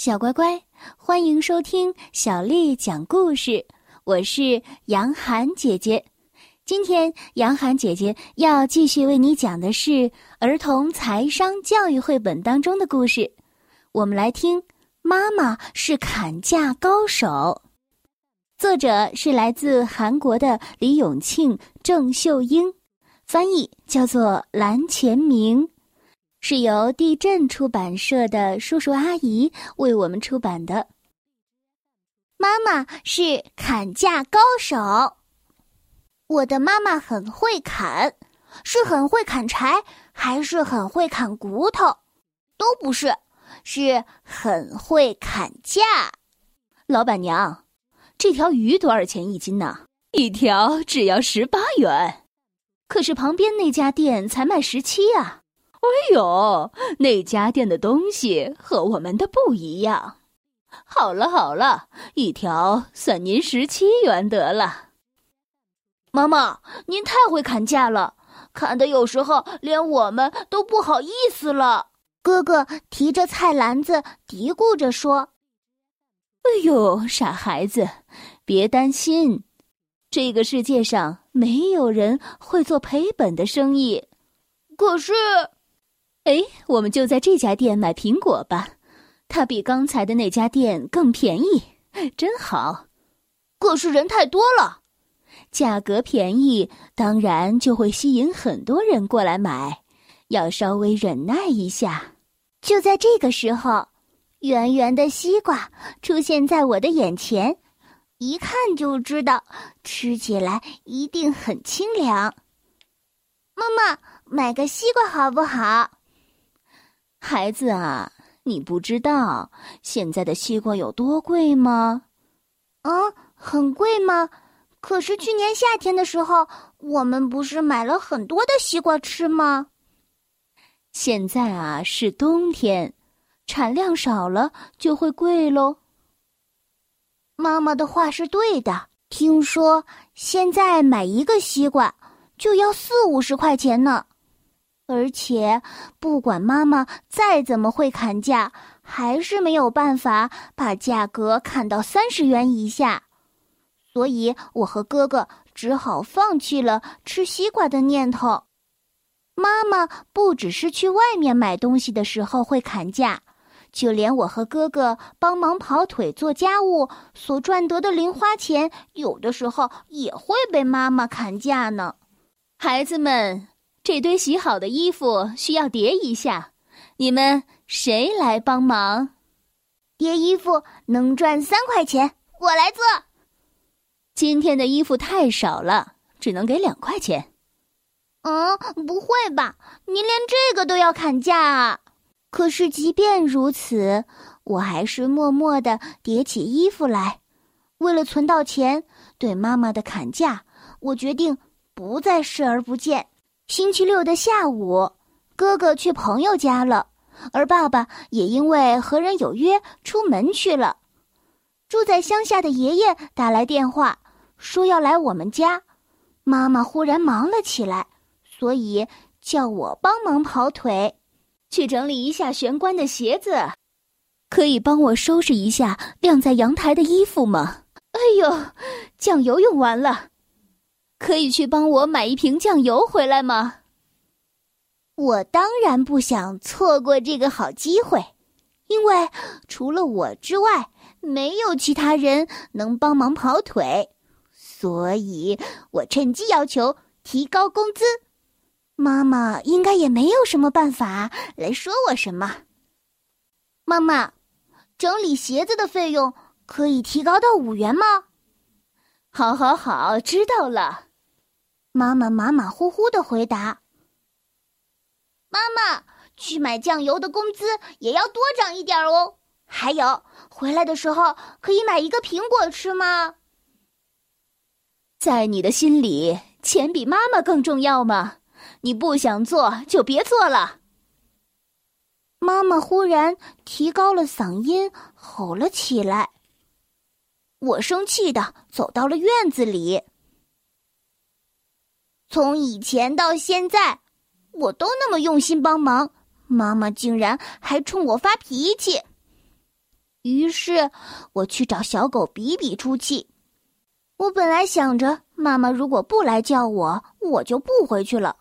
小乖乖，欢迎收听小丽讲故事。我是杨涵姐姐，今天杨涵姐姐要继续为你讲的是儿童财商教育绘本当中的故事。我们来听《妈妈是砍价高手》，作者是来自韩国的李永庆、郑秀英，翻译叫做蓝前明。是由地震出版社的叔叔阿姨为我们出版的。妈妈是砍价高手。我的妈妈很会砍，是很会砍柴，还是很会砍骨头？都不是，是很会砍价。老板娘，这条鱼多少钱一斤呢？一条只要十八元。可是旁边那家店才卖十七啊。哎呦，那家店的东西和我们的不一样。好了好了，一条算您十七元得了。妈妈，您太会砍价了，砍的有时候连我们都不好意思了。哥哥提着菜篮子嘀咕着说：“哎呦，傻孩子，别担心，这个世界上没有人会做赔本的生意。可是。”哎，我们就在这家店买苹果吧，它比刚才的那家店更便宜，真好。可是人太多了，价格便宜，当然就会吸引很多人过来买，要稍微忍耐一下。就在这个时候，圆圆的西瓜出现在我的眼前，一看就知道吃起来一定很清凉。妈妈，买个西瓜好不好？孩子啊，你不知道现在的西瓜有多贵吗？啊，很贵吗？可是去年夏天的时候，我们不是买了很多的西瓜吃吗？现在啊是冬天，产量少了就会贵喽。妈妈的话是对的，听说现在买一个西瓜就要四五十块钱呢。而且，不管妈妈再怎么会砍价，还是没有办法把价格砍到三十元以下。所以，我和哥哥只好放弃了吃西瓜的念头。妈妈不只是去外面买东西的时候会砍价，就连我和哥哥帮忙跑腿做家务所赚得的零花钱，有的时候也会被妈妈砍价呢。孩子们。这堆洗好的衣服需要叠一下，你们谁来帮忙？叠衣服能赚三块钱，我来做。今天的衣服太少了，只能给两块钱。嗯，不会吧？您连这个都要砍价啊？可是即便如此，我还是默默的叠起衣服来。为了存到钱，对妈妈的砍价，我决定不再视而不见。星期六的下午，哥哥去朋友家了，而爸爸也因为和人有约出门去了。住在乡下的爷爷打来电话，说要来我们家。妈妈忽然忙了起来，所以叫我帮忙跑腿，去整理一下玄关的鞋子。可以帮我收拾一下晾在阳台的衣服吗？哎呦，酱油用完了。可以去帮我买一瓶酱油回来吗？我当然不想错过这个好机会，因为除了我之外，没有其他人能帮忙跑腿，所以我趁机要求提高工资。妈妈应该也没有什么办法来说我什么。妈妈，整理鞋子的费用可以提高到五元吗？好，好，好，知道了。妈妈马马虎虎的回答：“妈妈，去买酱油的工资也要多涨一点哦。还有，回来的时候可以买一个苹果吃吗？”在你的心里，钱比妈妈更重要吗？你不想做就别做了。妈妈忽然提高了嗓音，吼了起来。我生气的走到了院子里。从以前到现在，我都那么用心帮忙，妈妈竟然还冲我发脾气。于是我去找小狗比比出气。我本来想着，妈妈如果不来叫我，我就不回去了。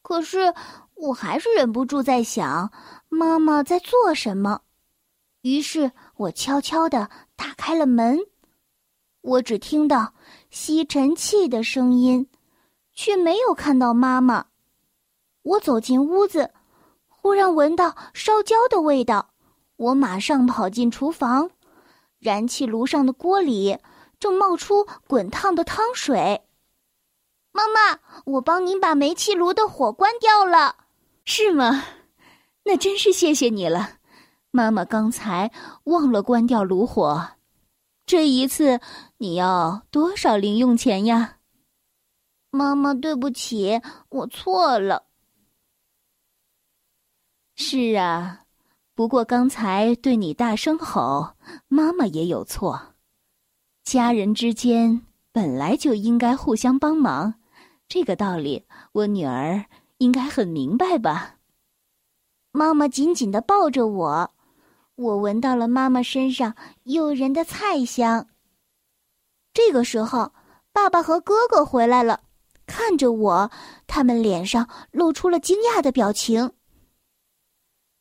可是我还是忍不住在想，妈妈在做什么。于是我悄悄地打开了门，我只听到吸尘器的声音，却没有看到妈妈。我走进屋子，忽然闻到烧焦的味道，我马上跑进厨房，燃气炉上的锅里。正冒出滚烫的汤水，妈妈，我帮您把煤气炉的火关掉了，是吗？那真是谢谢你了。妈妈刚才忘了关掉炉火，这一次你要多少零用钱呀？妈妈，对不起，我错了。是啊，不过刚才对你大声吼，妈妈也有错。家人之间本来就应该互相帮忙，这个道理我女儿应该很明白吧？妈妈紧紧的抱着我，我闻到了妈妈身上诱人的菜香。这个时候，爸爸和哥哥回来了，看着我，他们脸上露出了惊讶的表情。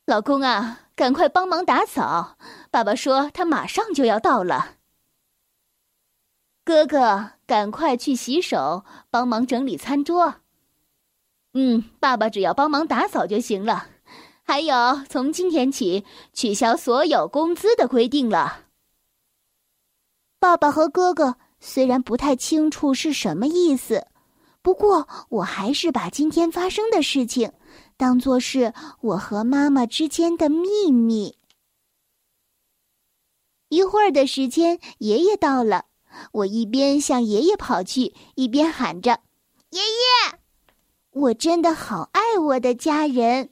老公啊，赶快帮忙打扫！爸爸说他马上就要到了。哥哥，赶快去洗手，帮忙整理餐桌。嗯，爸爸只要帮忙打扫就行了。还有，从今天起取消所有工资的规定了。爸爸和哥哥虽然不太清楚是什么意思，不过我还是把今天发生的事情当做是我和妈妈之间的秘密。一会儿的时间，爷爷到了。我一边向爷爷跑去，一边喊着：“爷爷，我真的好爱我的家人。”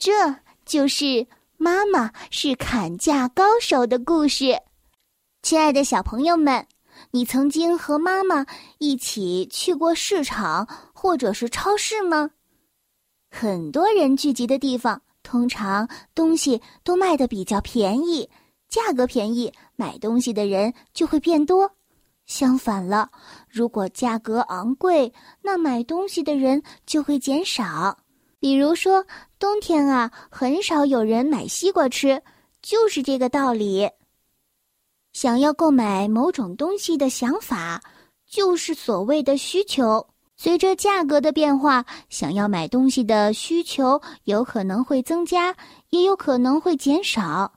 这就是妈妈是砍价高手的故事。亲爱的小朋友们，你曾经和妈妈一起去过市场或者是超市吗？很多人聚集的地方，通常东西都卖的比较便宜。价格便宜，买东西的人就会变多。相反了，如果价格昂贵，那买东西的人就会减少。比如说，冬天啊，很少有人买西瓜吃，就是这个道理。想要购买某种东西的想法，就是所谓的需求。随着价格的变化，想要买东西的需求有可能会增加，也有可能会减少。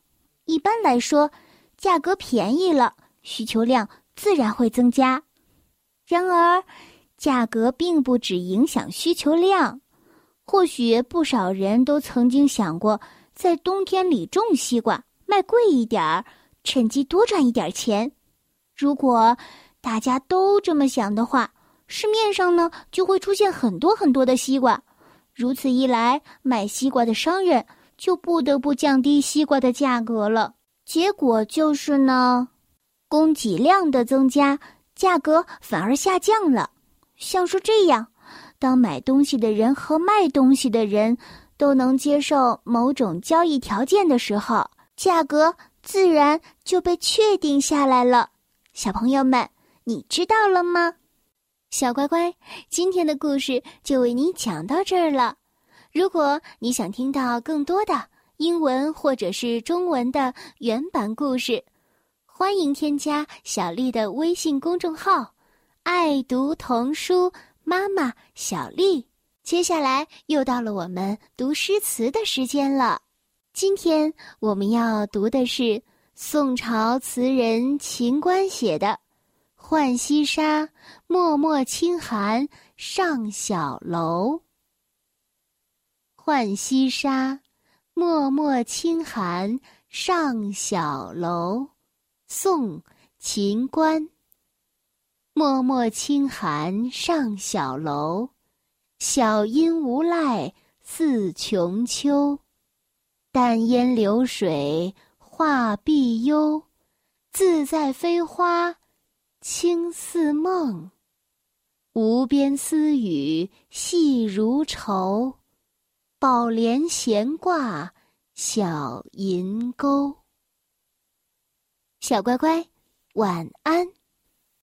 一般来说，价格便宜了，需求量自然会增加。然而，价格并不只影响需求量。或许不少人都曾经想过，在冬天里种西瓜，卖贵一点儿，趁机多赚一点钱。如果大家都这么想的话，市面上呢就会出现很多很多的西瓜。如此一来，卖西瓜的商人。就不得不降低西瓜的价格了，结果就是呢，供给量的增加，价格反而下降了。像是这样，当买东西的人和卖东西的人都能接受某种交易条件的时候，价格自然就被确定下来了。小朋友们，你知道了吗？小乖乖，今天的故事就为你讲到这儿了。如果你想听到更多的英文或者是中文的原版故事，欢迎添加小丽的微信公众号“爱读童书妈妈小丽”。接下来又到了我们读诗词的时间了。今天我们要读的是宋朝词人秦观写的《浣溪沙·脉脉轻寒上小楼》。浣溪沙，脉脉轻寒上小楼。宋·秦观。脉脉轻寒上小楼，小阴无赖似穷秋。淡烟流水画碧幽，自在飞花轻似梦。无边丝雨细如愁。宝莲闲挂小银钩。小乖乖，晚安。